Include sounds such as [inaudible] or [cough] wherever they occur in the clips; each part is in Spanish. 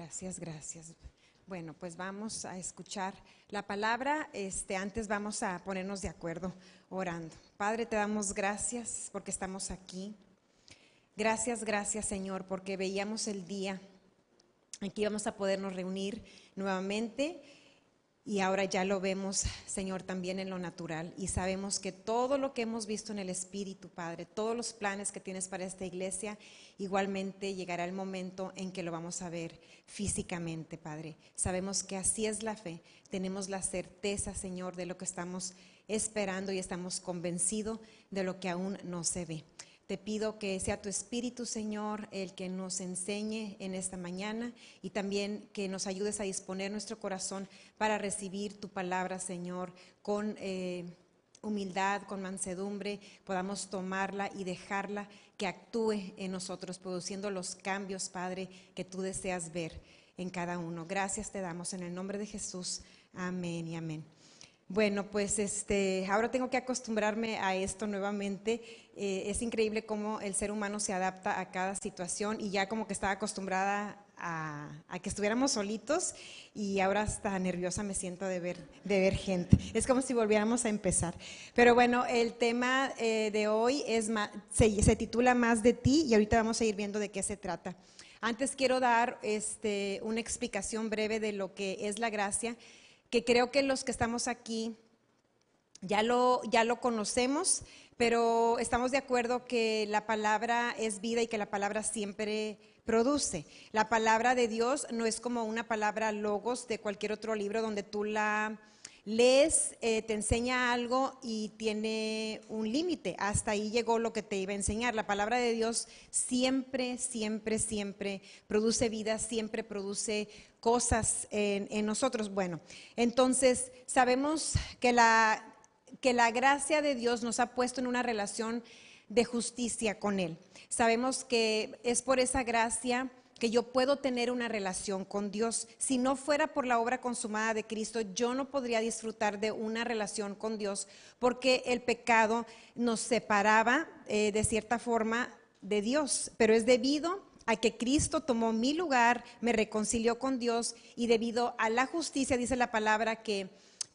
Gracias, gracias. Bueno, pues vamos a escuchar la palabra. Este, antes vamos a ponernos de acuerdo orando. Padre, te damos gracias porque estamos aquí. Gracias, gracias, Señor, porque veíamos el día en que íbamos a podernos reunir nuevamente y ahora ya lo vemos, Señor, también en lo natural. Y sabemos que todo lo que hemos visto en el Espíritu, Padre, todos los planes que tienes para esta iglesia, igualmente llegará el momento en que lo vamos a ver físicamente, Padre. Sabemos que así es la fe. Tenemos la certeza, Señor, de lo que estamos esperando y estamos convencidos de lo que aún no se ve. Te pido que sea tu Espíritu, Señor, el que nos enseñe en esta mañana y también que nos ayudes a disponer nuestro corazón para recibir tu palabra, Señor, con eh, humildad, con mansedumbre, podamos tomarla y dejarla que actúe en nosotros, produciendo los cambios, Padre, que tú deseas ver en cada uno. Gracias te damos en el nombre de Jesús. Amén y amén. Bueno, pues este, ahora tengo que acostumbrarme a esto nuevamente. Eh, es increíble cómo el ser humano se adapta a cada situación y ya como que estaba acostumbrada a, que estuviéramos solitos y ahora hasta nerviosa me siento de ver, de ver gente. Es como si volviéramos a empezar. Pero bueno, el tema eh, de hoy es se, se, titula Más de ti y ahorita vamos a ir viendo de qué se trata. Antes quiero dar este, una explicación breve de lo que es la gracia que creo que los que estamos aquí ya lo, ya lo conocemos, pero estamos de acuerdo que la palabra es vida y que la palabra siempre produce. La palabra de Dios no es como una palabra logos de cualquier otro libro donde tú la lees, eh, te enseña algo y tiene un límite. Hasta ahí llegó lo que te iba a enseñar. La palabra de Dios siempre, siempre, siempre produce vida, siempre produce cosas en, nosotros. Bueno, entonces sabemos que la, que la gracia de Dios nos ha puesto en una relación de justicia con Él. Sabemos que es por esa gracia que yo puedo tener una relación con Dios. Si no fuera por la obra consumada de Cristo, yo no podría disfrutar de una relación con Dios porque el pecado nos separaba eh, de cierta forma de Dios, pero es debido a que Cristo tomó mi lugar, me reconcilió con Dios y debido a la justicia, dice la palabra, que,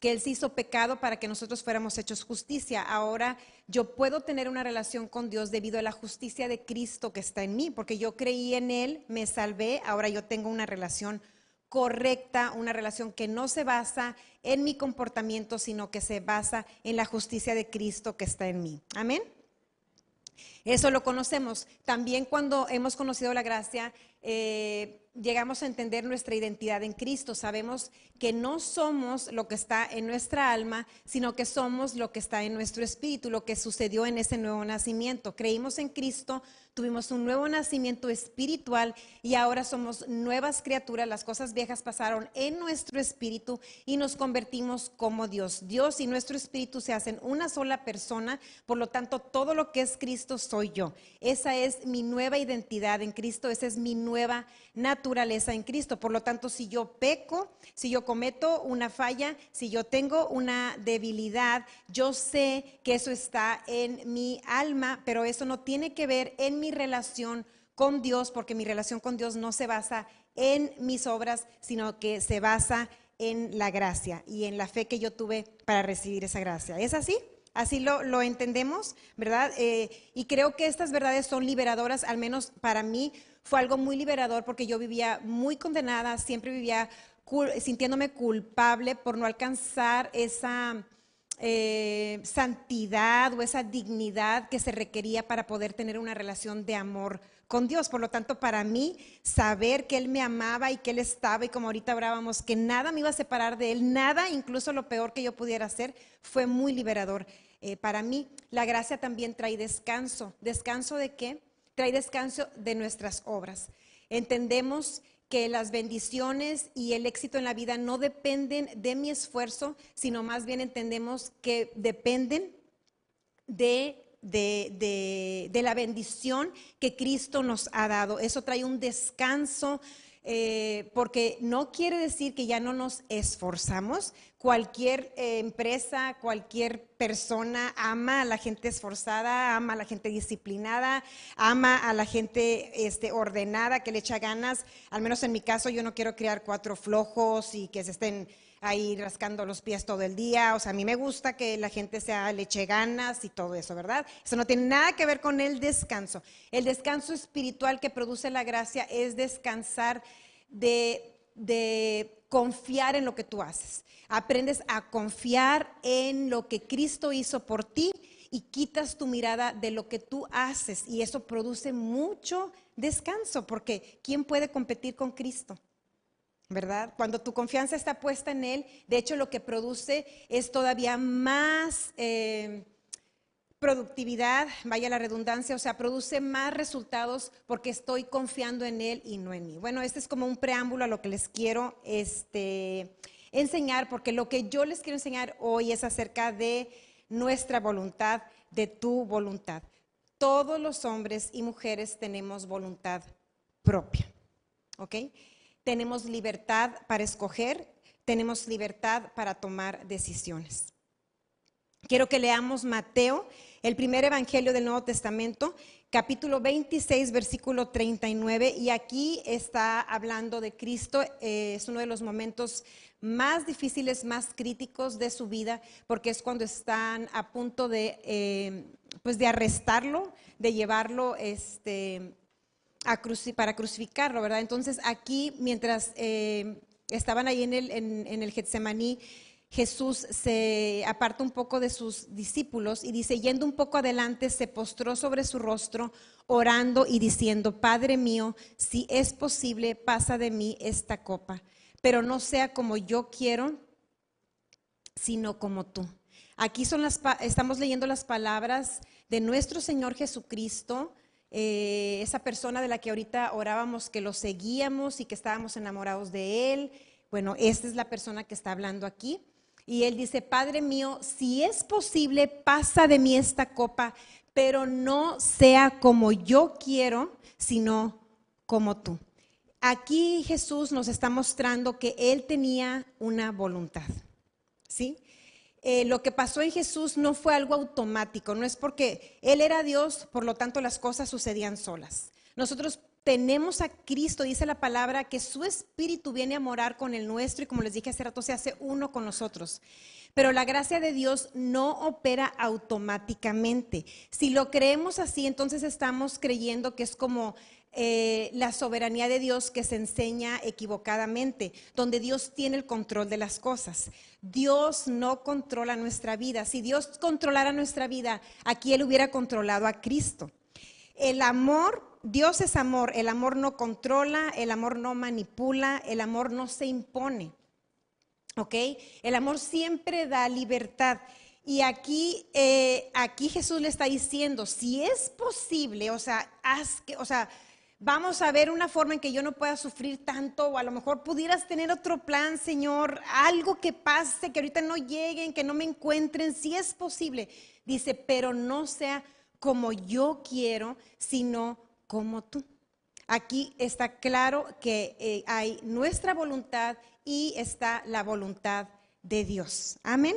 que Él se hizo pecado para que nosotros fuéramos hechos justicia. Ahora yo puedo tener una relación con Dios debido a la justicia de Cristo que está en mí, porque yo creí en Él, me salvé, ahora yo tengo una relación correcta, una relación que no se basa en mi comportamiento, sino que se basa en la justicia de Cristo que está en mí. Amén. Eso lo conocemos. También cuando hemos conocido la gracia, eh, llegamos a entender nuestra identidad en Cristo. Sabemos que no somos lo que está en nuestra alma, sino que somos lo que está en nuestro espíritu, lo que sucedió en ese nuevo nacimiento. Creímos en Cristo, tuvimos un nuevo nacimiento espiritual y ahora somos nuevas criaturas. Las cosas viejas pasaron en nuestro espíritu y nos convertimos como Dios. Dios y nuestro espíritu se hacen una sola persona, por lo tanto todo lo que es Cristo soy yo. Esa es mi nueva identidad en Cristo, esa es mi nueva naturaleza en Cristo. Por lo tanto, si yo peco, si yo cometo una falla, si yo tengo una debilidad, yo sé que eso está en mi alma, pero eso no tiene que ver en mi relación con Dios, porque mi relación con Dios no se basa en mis obras, sino que se basa en la gracia y en la fe que yo tuve para recibir esa gracia. ¿Es así? Así lo, entendemos, ¿verdad? Eh, y creo que estas verdades son liberadoras, al menos para mí fue algo muy liberador porque yo vivía muy condenada, siempre vivía sintiéndome culpable por no alcanzar esa eh, santidad o esa dignidad que se requería para poder tener una relación de amor con Dios. Por lo tanto, para mí, saber que Él me amaba y que Él estaba, y como ahorita hablábamos, que nada me iba a separar de Él, nada, incluso lo peor que yo pudiera hacer, fue muy liberador. Eh, para mí, la gracia también trae descanso. ¿Descanso de qué? trae descanso de nuestras obras. Entendemos que las bendiciones y el éxito en la vida no dependen de mi esfuerzo, sino más bien entendemos que dependen de, de, la bendición que Cristo nos ha dado. Eso trae un descanso eh, porque no quiere decir que ya no nos esforzamos. Cualquier eh, empresa, cualquier persona ama a la gente esforzada, ama a la gente disciplinada, ama a la gente este, ordenada, que le echa ganas. Al menos en mi caso, yo no quiero criar cuatro flojos y que se estén ahí rascando los pies todo el día. O sea, a mí me gusta que la gente sea leche ganas y todo eso, ¿verdad? Eso no tiene nada que ver con el descanso. El descanso espiritual que produce la gracia es descansar de, de confiar en lo que tú haces. Aprendes a confiar en lo que Cristo hizo por ti y quitas tu mirada de lo que tú haces y eso produce mucho descanso porque ¿quién puede competir con Cristo? ¿Verdad? Cuando tu confianza está puesta en Él, de hecho lo que produce es todavía más eh, productividad, vaya la redundancia, o sea, produce más resultados porque estoy confiando en Él y no en mí. Bueno, este es como un preámbulo a lo que les quiero este, enseñar, porque lo que yo les quiero enseñar hoy es acerca de nuestra voluntad, de tu voluntad. Todos los hombres y mujeres tenemos voluntad propia, ¿ok? Tenemos libertad para escoger, tenemos libertad para tomar decisiones. Quiero que leamos Mateo, el primer evangelio del Nuevo Testamento, capítulo 26, versículo 39, y aquí está hablando de Cristo, eh, es uno de los momentos más difíciles, más críticos de su vida, porque es cuando están a punto de, eh, pues de arrestarlo, de llevarlo este, para crucificarlo, ¿verdad? Entonces aquí, mientras eh, estaban ahí en el, en, el Getsemaní, Jesús se aparta un poco de sus discípulos y dice, yendo un poco adelante, se postró sobre su rostro, orando y diciendo, Padre mío, si es posible, pasa de mí esta copa, pero no sea como yo quiero, sino como tú. Aquí son las, estamos leyendo las palabras de nuestro Señor Jesucristo, eh, esa persona de la que ahorita orábamos, que lo seguíamos y que estábamos enamorados de él. Bueno, esta es la persona que está hablando aquí. Y él dice, Padre mío, si es posible, pasa de mí esta copa, pero no sea como yo quiero, sino como tú. Aquí Jesús nos está mostrando que él tenía una voluntad. ¿Sí? Eh, lo que pasó en Jesús no fue algo automático, no es porque Él era Dios, por lo tanto las cosas sucedían solas. Nosotros tenemos a Cristo, dice la palabra, que su espíritu viene a morar con el nuestro y como les dije hace rato, se hace uno con nosotros. Pero la gracia de Dios no opera automáticamente. Si lo creemos así, entonces estamos creyendo que es como eh, la soberanía de Dios que se enseña equivocadamente, donde Dios tiene el control de las cosas. Dios no controla nuestra vida. Si Dios controlara nuestra vida, aquí Él hubiera controlado a Cristo. El amor, Dios es amor, el amor no controla, el amor no manipula, el amor no se impone. ¿Ok? El amor siempre da libertad. Y aquí, eh, aquí Jesús le está diciendo, si es posible, o sea, haz que, o sea, vamos a ver una forma en que yo no pueda sufrir tanto o a lo mejor pudieras tener otro plan, Señor, algo que pase, que ahorita no lleguen, que no me encuentren, si es posible. Dice, pero no sea como yo quiero, sino como tú. Aquí está claro que eh, hay nuestra voluntad y está la voluntad de Dios. Amén.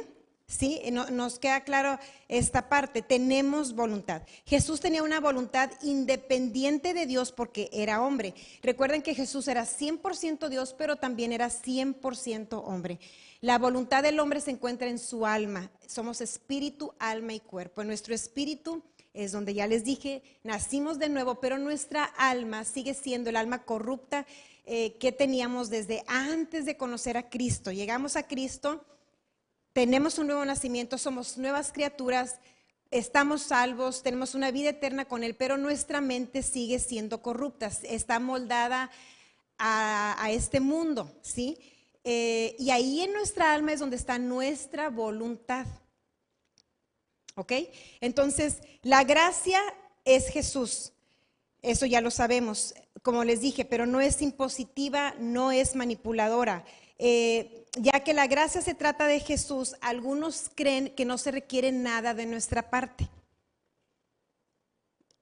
¿Sí? nos queda claro esta parte. Tenemos voluntad. Jesús tenía una voluntad independiente de Dios porque era hombre. Recuerden que Jesús era 100% Dios, pero también era 100% hombre. La voluntad del hombre se encuentra en su alma. Somos espíritu, alma y cuerpo. En nuestro espíritu es donde ya les dije, nacimos de nuevo, pero nuestra alma sigue siendo el alma corrupta eh, que teníamos desde antes de conocer a Cristo. Llegamos a Cristo tenemos un nuevo nacimiento, somos nuevas criaturas, estamos salvos, tenemos una vida eterna con Él, pero nuestra mente sigue siendo corrupta, está moldada a, este mundo, ¿sí? Eh, y ahí en nuestra alma es donde está nuestra voluntad. ¿Ok? Entonces, la gracia es Jesús. Eso ya lo sabemos, como les dije, pero no es impositiva, no es manipuladora. Eh, ya que la gracia se trata de Jesús, algunos creen que no se requiere nada de nuestra parte.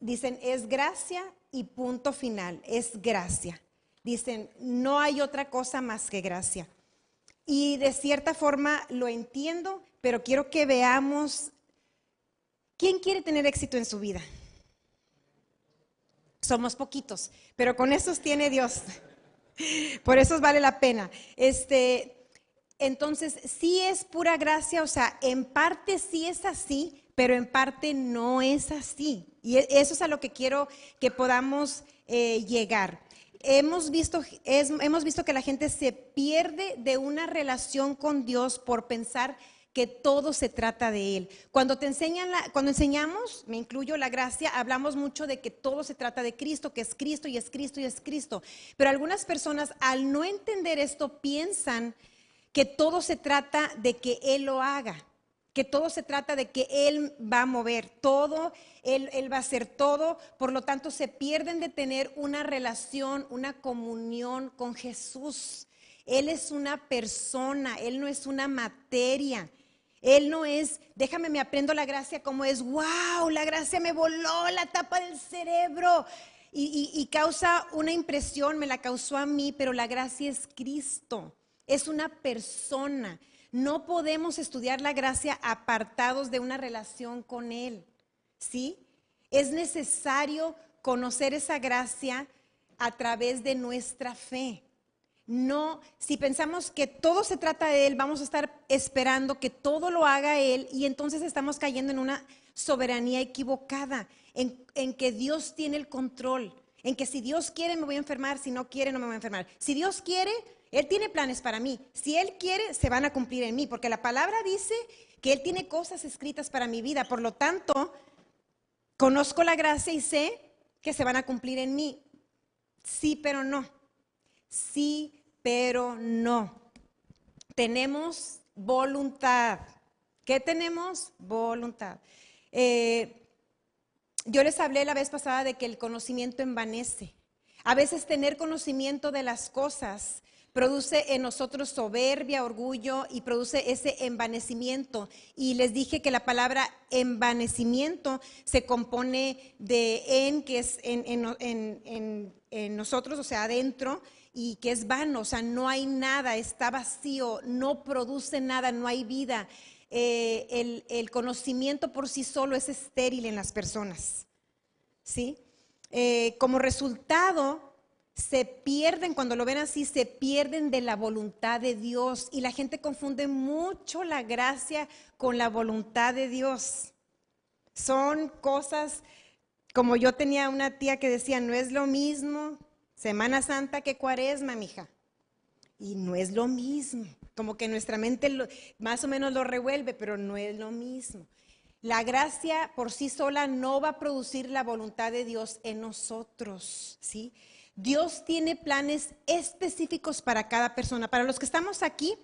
Dicen, es gracia y punto final, es gracia. dicen, no hay otra cosa más que gracia. Y de cierta forma lo entiendo, pero quiero que veamos, ¿quién quiere tener éxito en su vida? Somos poquitos, pero con esos tiene Dios. [laughs] Por eso vale la pena. Este, entonces, sí es pura gracia, o sea, en parte sí es así, pero en parte no es así. Y e, eso es a lo que quiero que podamos eh, llegar. Hemos visto, hemos visto que la gente se pierde de una relación con Dios por pensar que todo se trata de Él. Cuando te enseñan, cuando enseñamos, me incluyo la gracia, hablamos mucho de que todo se trata de Cristo, que es Cristo y es Cristo y es Cristo. Pero algunas personas al no entender esto piensan que todo se trata de que Él lo haga, que todo se trata de que Él va a mover todo, Él, va a hacer todo, por lo tanto se pierden de tener una relación, una comunión con Jesús. Él es una persona, Él no es una materia. Él no es, déjame, me aprendo la gracia como es, wow, la gracia me voló la tapa del cerebro. Y, causa una impresión, me la causó a mí, pero la gracia es Cristo, es una persona. No podemos estudiar la gracia apartados de una relación con Él, ¿sí? Es necesario conocer esa gracia a través de nuestra fe. No, si pensamos que todo se trata de Él, vamos a estar esperando que todo lo haga Él y entonces estamos cayendo en una soberanía equivocada, en, que Dios tiene el control, en que si Dios quiere me voy a enfermar, si no quiere no me voy a enfermar. Si Dios quiere, Él tiene planes para mí. Si Él quiere, se van a cumplir en mí, porque la palabra dice que Él tiene cosas escritas para mi vida. Por lo tanto, conozco la gracia y sé que se van a cumplir en mí. Sí, pero no sí, pero no. Tenemos voluntad. ¿Qué tenemos? Voluntad. Eh, yo les hablé la vez pasada de que el conocimiento envanece. A veces tener conocimiento de las cosas produce en nosotros soberbia, orgullo y produce ese envanecimiento. Y les dije que la palabra envanecimiento se compone de en, que es en, en nosotros, o sea, adentro, y que es vano, o sea, no hay nada, está vacío, no produce nada, no hay vida. Eh, el, conocimiento por sí solo es estéril en las personas. ¿Sí? Eh, como resultado, se pierden, cuando lo ven así, se pierden de la voluntad de Dios. Y la gente confunde mucho la gracia con la voluntad de Dios. Son cosas, como yo tenía una tía que decía, no es lo mismo Semana Santa que cuaresma, mija. Y no es lo mismo. Como que nuestra mente más o menos lo revuelve, pero no es lo mismo. La gracia por sí sola no va a producir la voluntad de Dios en nosotros, ¿sí? Dios tiene planes específicos para cada persona. Para los que estamos aquí,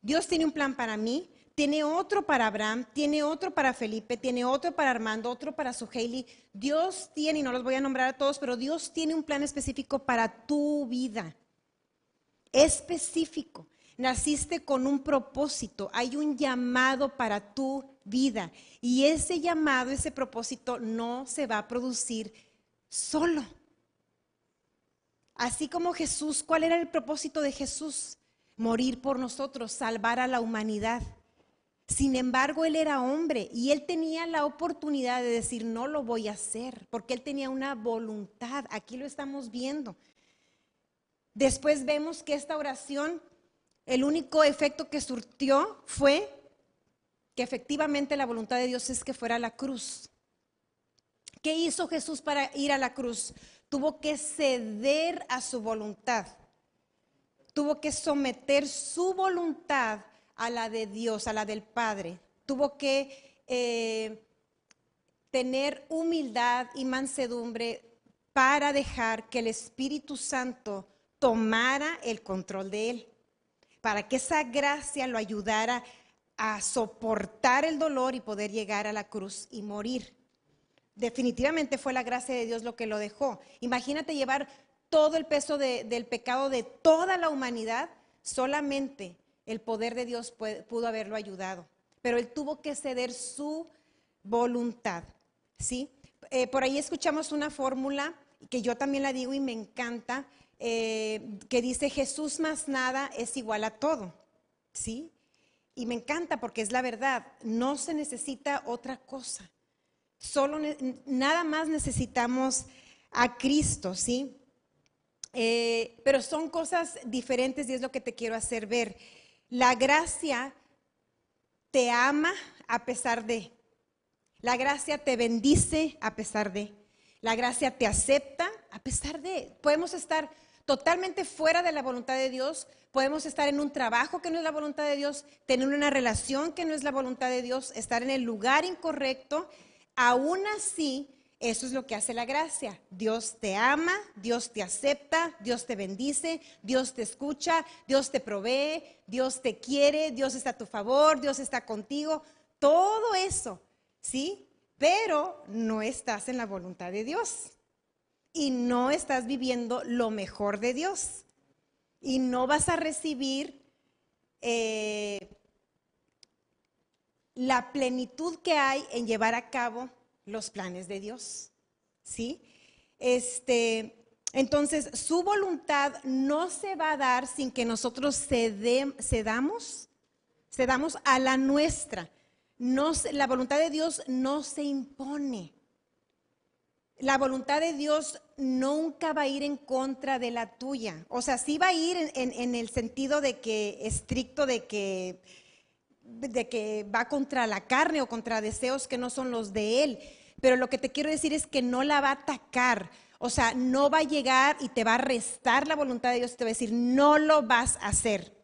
Dios tiene un plan para mí, tiene otro para Abraham, tiene otro para Felipe, tiene otro para Armando, otro para Suheili. Dios tiene, y no los voy a nombrar a todos, pero Dios tiene un plan específico para tu vida. Específico. Naciste con un propósito, hay un llamado para tu vida. Y ese llamado, ese propósito no se va a producir solo. Así como Jesús, ¿cuál era el propósito de Jesús? Morir por nosotros, salvar a la humanidad. Sin embargo, él era hombre y él tenía la oportunidad de decir, no lo voy a hacer, porque él tenía una voluntad. Aquí lo estamos viendo. Después vemos que esta oración, el único efecto que surtió fue que efectivamente la voluntad de Dios es que fuera a la cruz. ¿Qué hizo Jesús para ir a la cruz? Tuvo que ceder a su voluntad. Tuvo que someter su voluntad a la de Dios, a la del Padre. Tuvo que eh, tener humildad y mansedumbre para dejar que el Espíritu Santo tomara el control de él, para que esa gracia lo ayudara a soportar el dolor y poder llegar a la cruz y morir. Definitivamente fue la gracia de Dios lo que lo dejó. Imagínate llevar todo el peso del pecado de toda la humanidad solamente el poder de Dios pudo haberlo ayudado, pero él tuvo que ceder su voluntad, ¿sí? Eh, por ahí escuchamos una fórmula que yo también la digo y me encanta, eh, que dice Jesús más nada es igual a todo, ¿sí? Y me encanta porque es la verdad, no se necesita otra cosa, solo nada más necesitamos a Cristo, ¿sí? Eh, pero son cosas diferentes y es lo que te quiero hacer ver. La gracia te ama a pesar de, la gracia te bendice a pesar de, la gracia te acepta a pesar de, podemos estar totalmente fuera de la voluntad de Dios, podemos estar en un trabajo que no es la voluntad de Dios, tener una relación que no es la voluntad de Dios, estar en el lugar incorrecto, aún así, eso es lo que hace la gracia. Dios te ama, Dios te acepta, Dios te bendice, Dios te escucha, Dios te provee, Dios te quiere, Dios está a tu favor, Dios está contigo, todo eso, ¿sí? Pero no estás en la voluntad de Dios y no estás viviendo lo mejor de Dios y no vas a recibir eh, la plenitud que hay en llevar a cabo los planes de Dios. ¿Sí? Este, entonces, su voluntad no se va a dar sin que nosotros cedamos, cedamos a la nuestra. No, la voluntad de Dios no se impone la voluntad de Dios nunca va a ir en contra de la tuya. O sea, sí va a ir en, el sentido de que estricto de que, de que va contra la carne o contra deseos que no son los de Él. Pero lo que te quiero decir es que no la va a atacar. O sea, no va a llegar y te va a restar la voluntad de Dios. Te va a decir, no lo vas a hacer.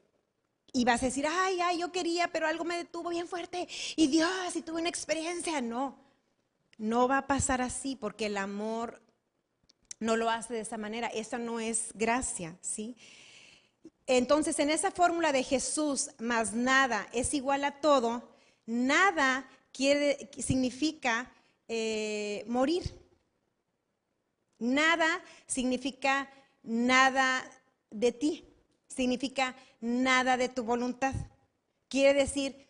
Y vas a decir, ay, ay, yo quería, pero algo me detuvo bien fuerte. Y Dios, y tuve una experiencia. No. No va a pasar así porque el amor no lo hace de esa manera. Esa no es gracia, ¿sí? Entonces, en esa fórmula de Jesús más nada es igual a todo, nada quiere, significa eh, morir. Nada significa nada de ti, significa nada de tu voluntad. Quiere decir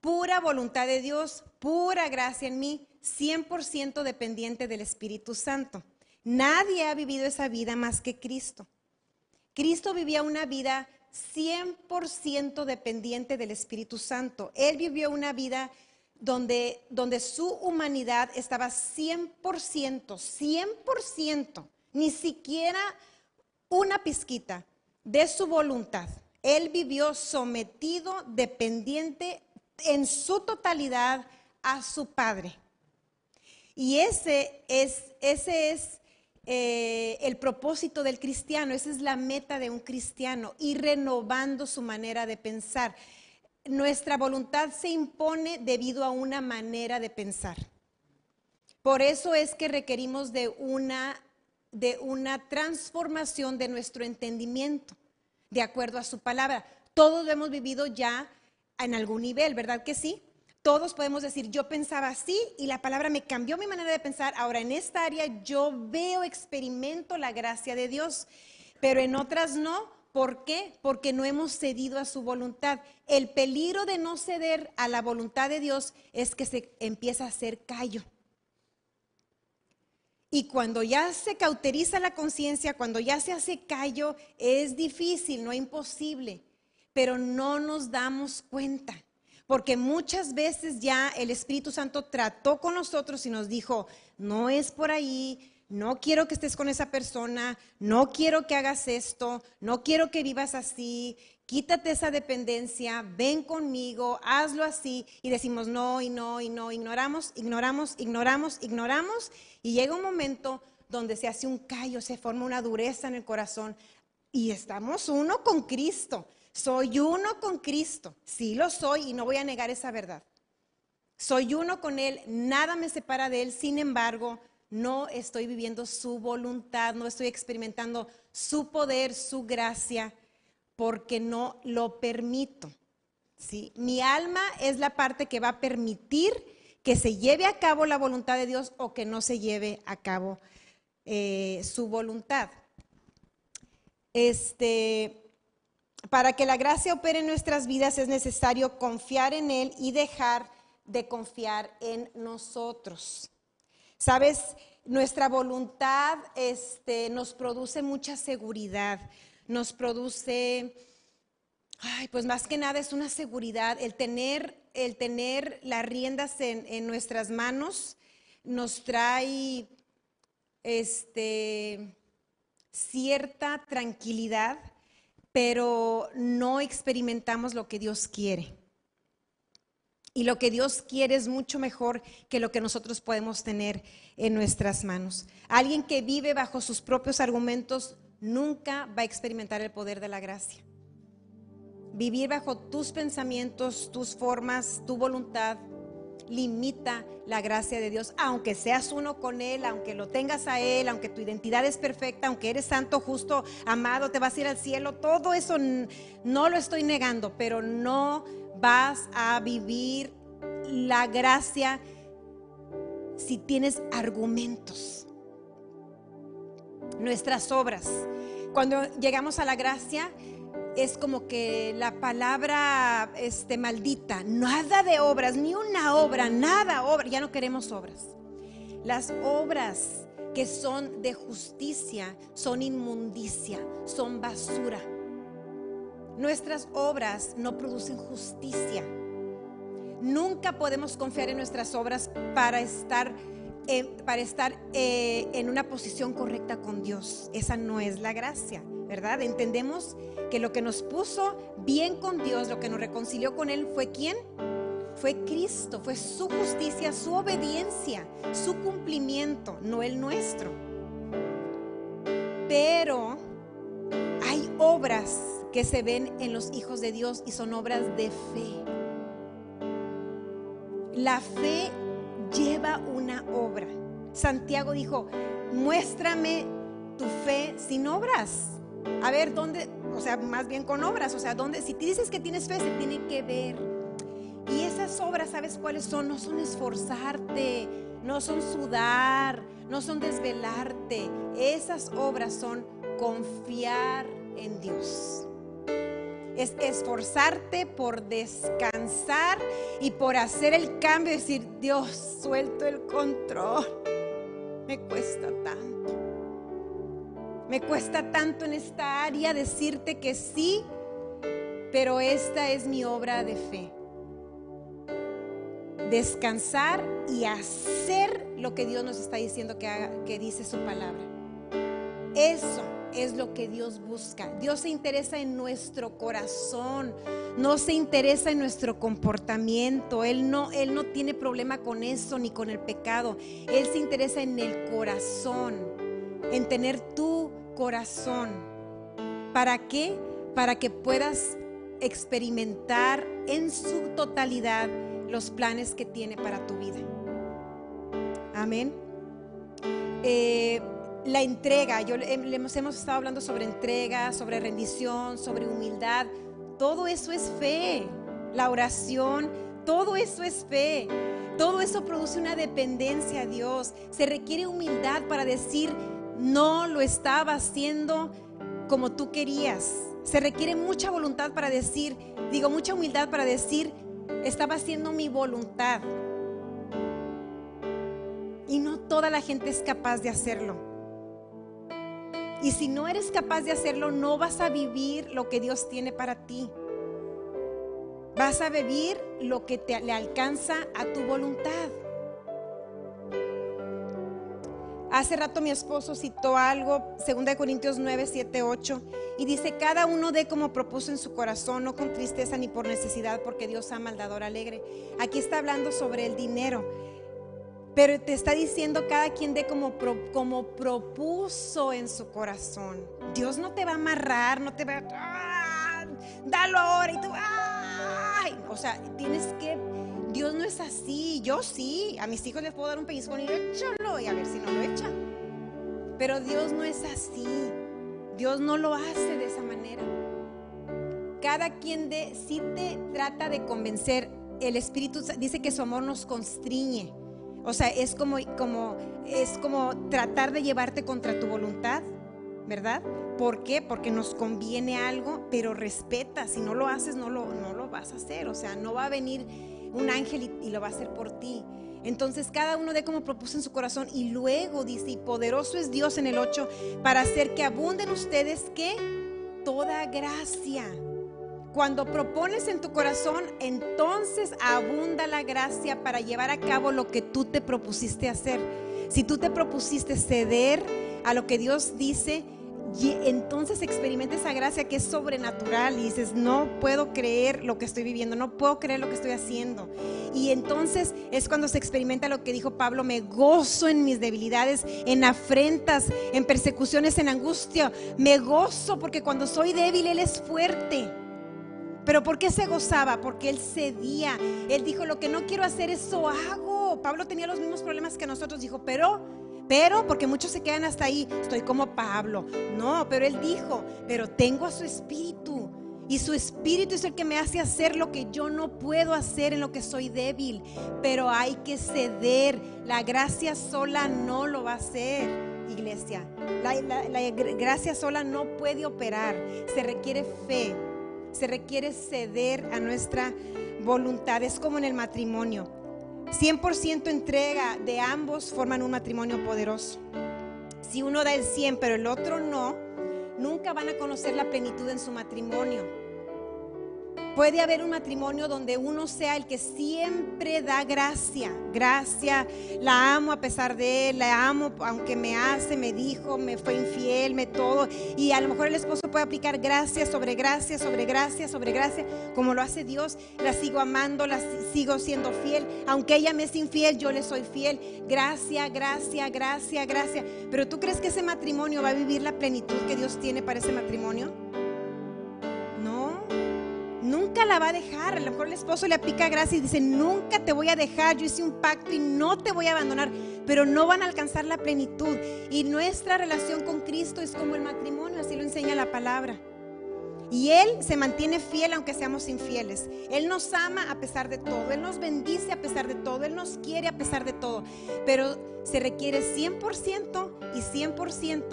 pura voluntad de Dios, pura gracia en mí, 100% dependiente del Espíritu Santo. Nadie ha vivido esa vida más que Cristo. Cristo vivía una vida 100% dependiente del Espíritu Santo. Él vivió una vida donde, donde su humanidad estaba 100%, 100%, ni siquiera una pizquita de su voluntad. Él vivió sometido, dependiente en su totalidad a su Padre. Y ese es, ese es eh, el propósito del cristiano, esa es la meta de un cristiano, ir renovando su manera de pensar. Nuestra voluntad se impone debido a una manera de pensar. Por eso es que requerimos de una, de una transformación de nuestro entendimiento, de acuerdo a su palabra. Todos lo hemos vivido ya en algún nivel, ¿verdad que sí? Todos podemos decir, yo pensaba así y la palabra me cambió mi manera de pensar. Ahora en esta área yo veo, experimento la gracia de Dios, pero en otras no. ¿Por qué? Porque no hemos cedido a su voluntad. El peligro de no ceder a la voluntad de Dios es que se empieza a hacer callo. Y cuando ya se cauteriza la conciencia, cuando ya se hace callo, es difícil, no imposible, pero no nos damos cuenta. Porque muchas veces ya el Espíritu Santo trató con nosotros y nos dijo, no es por ahí, no quiero que estés con esa persona, no quiero que hagas esto, no quiero que vivas así, quítate esa dependencia, ven conmigo, hazlo así. Y decimos no y no y no, ignoramos, ignoramos, ignoramos, ignoramos. Y llega un momento donde se hace un callo, se forma una dureza en el corazón y estamos uno con Cristo. Soy uno con Cristo, sí lo soy y no voy a negar esa verdad. Soy uno con Él, nada me separa de Él, sin embargo, no estoy viviendo su voluntad, no estoy experimentando su poder, su gracia, porque no lo permito. ¿sí? Mi alma es la parte que va a permitir que se lleve a cabo la voluntad de Dios o que no se lleve a cabo eh, su voluntad. Este, para que la gracia opere en nuestras vidas es necesario confiar en Él y dejar de confiar en nosotros. Sabes, nuestra voluntad este, nos produce mucha seguridad, nos produce, ay, pues más que nada es una seguridad, el tener, el tener las riendas en, nuestras manos nos trae este, cierta tranquilidad, pero no experimentamos lo que Dios quiere. Y lo que Dios quiere es mucho mejor que lo que nosotros podemos tener en nuestras manos. Alguien que vive bajo sus propios argumentos nunca va a experimentar el poder de la gracia. Vivir bajo tus pensamientos, tus formas, tu voluntad, limita la gracia de Dios, aunque seas uno con Él, aunque lo tengas a Él, aunque tu identidad es perfecta, aunque eres santo, justo, amado, te vas a ir al cielo, todo eso no lo estoy negando, pero no vas a vivir la gracia si tienes argumentos. Nuestras obras. Cuando llegamos a la gracia, es como que la palabra este, maldita, nada de obras, ni una obra, nada obra, ya no queremos obras. Las obras que son de justicia son inmundicia, son basura. Nuestras obras no producen justicia. Nunca podemos confiar en nuestras obras para estar, eh, para estar eh, en una posición correcta con Dios. Esa no es la gracia, ¿verdad? Entendemos que lo que nos puso bien con Dios, lo que nos reconcilió con Él fue quién? Fue Cristo, fue su justicia, su obediencia, su cumplimiento, no el nuestro. Pero hay obras que se ven en los hijos de Dios y son obras de fe. La fe lleva una obra. Santiago dijo, muéstrame tu fe sin obras. A ver, ¿dónde? O sea, más bien con obras. O sea, ¿dónde? Si te dices que tienes fe, se tiene que ver. Y esas obras, ¿sabes cuáles son? No son esforzarte, no son sudar, no son desvelarte. Esas obras son confiar en Dios es esforzarte por descansar y por hacer el cambio decir, Dios, suelto el control. [laughs] Me cuesta tanto. Me cuesta tanto en esta área decirte que sí, pero esta es mi obra de fe. Descansar y hacer lo que Dios nos está diciendo que haga, que dice su palabra. Eso es lo que Dios busca. Dios se interesa en nuestro corazón, no se interesa en nuestro comportamiento. Él no, Él no tiene problema con eso ni con el pecado. Él se interesa en el corazón, en tener tu corazón. ¿Para qué? Para que puedas experimentar en su totalidad los planes que tiene para tu vida. Amén. Eh, la entrega, yo, hemos, hemos estado hablando sobre entrega, sobre rendición, sobre humildad. Todo eso es fe. La oración, todo eso es fe. Todo eso produce una dependencia a Dios. Se requiere humildad para decir, no lo estaba haciendo como tú querías. Se requiere mucha voluntad para decir, digo, mucha humildad para decir, estaba haciendo mi voluntad. Y no toda la gente es capaz de hacerlo. Y si no eres capaz de hacerlo, no vas a vivir lo que Dios tiene para ti. Vas a vivir lo que te, le alcanza a tu voluntad. Hace rato mi esposo citó algo, 2 Corintios 9, 7, 8, y dice, cada uno dé como propuso en su corazón, no con tristeza ni por necesidad, porque Dios ama al dador alegre. Aquí está hablando sobre el dinero. Pero te está diciendo cada quien de como, como propuso en su corazón. Dios no te va a amarrar, no te va a... ¡Ah! Dalo ahora y tú... O sea, tienes que... Dios no es así. Yo sí. A mis hijos les puedo dar un pellizcón y échalo y a ver si no lo echan. Pero Dios no es así. Dios no lo hace de esa manera. Cada quien de sí te trata de convencer. El Espíritu dice que su amor nos constriñe. O sea, es como, como, es como tratar de llevarte contra tu voluntad, ¿verdad? ¿Por qué? Porque nos conviene algo, pero respeta. Si no lo haces, no lo, no lo vas a hacer. O sea, no va a venir un ángel y, lo va a hacer por ti. Entonces cada uno dé como propuso en su corazón y luego dice, y poderoso es Dios en el 8 para hacer que abunden ustedes que toda gracia. Cuando propones en tu corazón, entonces abunda la gracia para llevar a cabo lo que tú te propusiste hacer. Si tú te propusiste ceder a lo que Dios dice, y entonces experimenta esa gracia que es sobrenatural y dices, no puedo creer lo que estoy viviendo, no puedo creer lo que estoy haciendo. Y entonces es cuando se experimenta lo que dijo Pablo, me gozo en mis debilidades, en afrentas, en persecuciones, en angustia. Me gozo porque cuando soy débil, Él es fuerte. Pero ¿por qué se gozaba? Porque él cedía. Él dijo, lo que no quiero hacer, eso hago. Pablo tenía los mismos problemas que nosotros. Dijo, pero, pero, porque muchos se quedan hasta ahí. Estoy como Pablo. No, pero él dijo, pero tengo a su espíritu. Y su espíritu es el que me hace hacer lo que yo no puedo hacer en lo que soy débil. Pero hay que ceder. La gracia sola no lo va a hacer, iglesia. La, gracia sola no puede operar. Se requiere fe se requiere ceder a nuestra voluntad. Es como en el matrimonio. 100% entrega de ambos forman un matrimonio poderoso. Si uno da el 100 pero el otro no, nunca van a conocer la plenitud en su matrimonio. Puede haber un matrimonio donde uno sea el que siempre da gracia. Gracia, la amo a pesar de él, la amo aunque me hace, me dijo, me fue infiel, me todo. Y a lo mejor el esposo puede aplicar gracia sobre gracia, sobre gracia, sobre gracia, como lo hace Dios. La sigo amando, la sigo siendo fiel. Aunque ella me es infiel, yo le soy fiel. Gracia, gracia, gracia, gracia. Pero tú crees que ese matrimonio va a vivir la plenitud que Dios tiene para ese matrimonio? Nunca la va a dejar. A lo mejor el esposo le aplica gracia y dice, nunca te voy a dejar, yo hice un pacto y no te voy a abandonar, pero no van a alcanzar la plenitud. Y nuestra relación con Cristo es como el matrimonio, así lo enseña la palabra. Y Él se mantiene fiel aunque seamos infieles. Él nos ama a pesar de todo. Él nos bendice a pesar de todo. Él nos quiere a pesar de todo. Pero se requiere 100% y 100%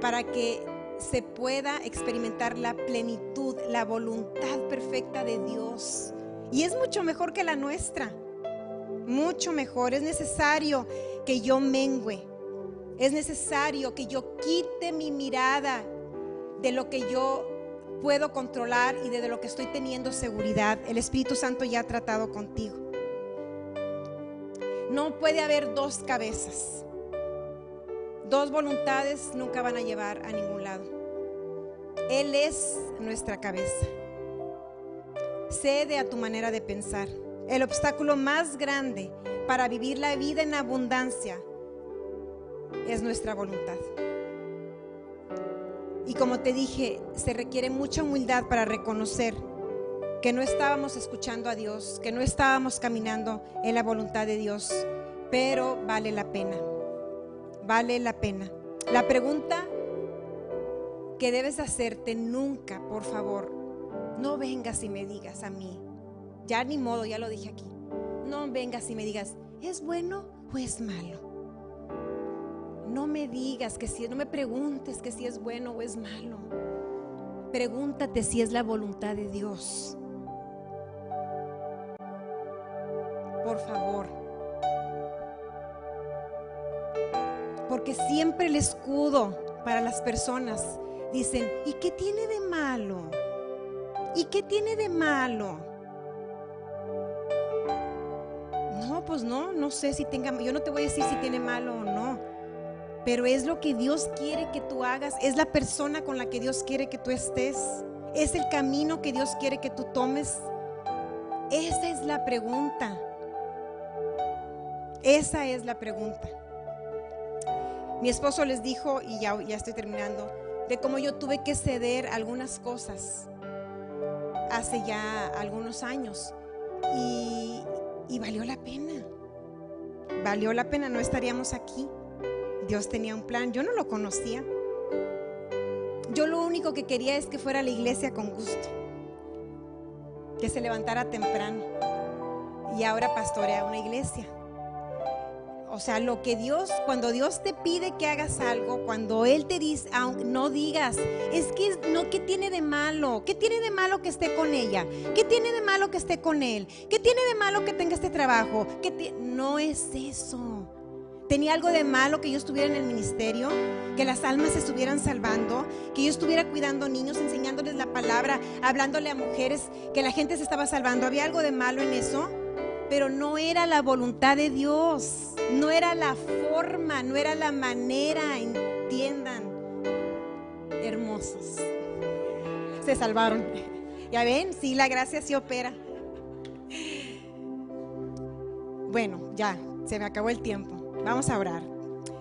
para que se pueda experimentar la plenitud, la voluntad perfecta de Dios. Y es mucho mejor que la nuestra. Mucho mejor. Es necesario que yo mengüe. Es necesario que yo quite mi mirada de lo que yo puedo controlar y de lo que estoy teniendo seguridad. El Espíritu Santo ya ha tratado contigo. No puede haber dos cabezas. Dos voluntades nunca van a llevar a ningún lado. Él es nuestra cabeza. Cede a tu manera de pensar. El obstáculo más grande para vivir la vida en abundancia es nuestra voluntad. Y como te dije, se requiere mucha humildad para reconocer que no estábamos escuchando a Dios, que no estábamos caminando en la voluntad de Dios, pero vale la pena vale la pena. La pregunta que debes hacerte nunca, por favor, no vengas y me digas a mí, ya ni modo, ya lo dije aquí, no vengas y me digas, ¿es bueno o es malo? No me digas que si, no me preguntes que si es bueno o es malo. Pregúntate si es la voluntad de Dios. Por favor. Porque siempre el escudo para las personas dicen, ¿y qué tiene de malo? ¿Y qué tiene de malo? No, pues no, no sé si tenga, yo no te voy a decir si tiene malo o no, pero es lo que Dios quiere que tú hagas, es la persona con la que Dios quiere que tú estés, es el camino que Dios quiere que tú tomes. Esa es la pregunta. Esa es la pregunta. Mi esposo les dijo, y ya, ya estoy terminando, de cómo yo tuve que ceder algunas cosas hace ya algunos años. Y, y valió la pena. Valió la pena, no estaríamos aquí. Dios tenía un plan, yo no lo conocía. Yo lo único que quería es que fuera a la iglesia con gusto, que se levantara temprano y ahora pastorea una iglesia. O sea, lo que Dios, cuando Dios te pide que hagas algo, cuando Él te dice, no digas, es que no, ¿qué tiene de malo? ¿Qué tiene de malo que esté con ella? ¿Qué tiene de malo que esté con Él? ¿Qué tiene de malo que tenga este trabajo? ¿Qué no es eso. ¿Tenía algo de malo que yo estuviera en el ministerio? ¿Que las almas se estuvieran salvando? ¿Que yo estuviera cuidando niños, enseñándoles la palabra, hablándole a mujeres, que la gente se estaba salvando? ¿Había algo de malo en eso? Pero no era la voluntad de Dios, no era la forma, no era la manera, entiendan. Hermosos. Se salvaron. Ya ven, sí, la gracia sí opera. Bueno, ya, se me acabó el tiempo. Vamos a orar.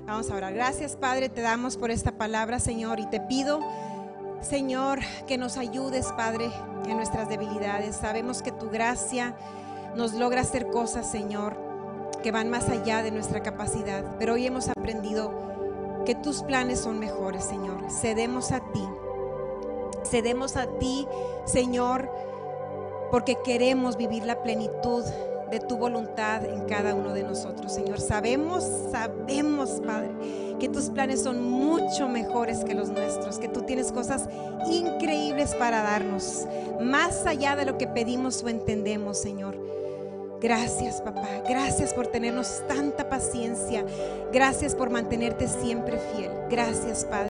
Vamos a orar. Gracias, Padre, te damos por esta palabra, Señor, y te pido, Señor, que nos ayudes, Padre, en nuestras debilidades. Sabemos que tu gracia nos logra hacer cosas, Señor, que van más allá de nuestra capacidad. Pero hoy hemos aprendido que tus planes son mejores, Señor. Cedemos a ti. Cedemos a ti, Señor, porque queremos vivir la plenitud de tu voluntad en cada uno de nosotros, Señor. Sabemos, sabemos, Padre, que tus planes son mucho mejores que los nuestros, que tú tienes cosas increíbles para darnos, más allá de lo que pedimos o entendemos, Señor. Gracias, papá. Gracias por tenernos tanta paciencia. Gracias por mantenerte siempre fiel. Gracias, Padre.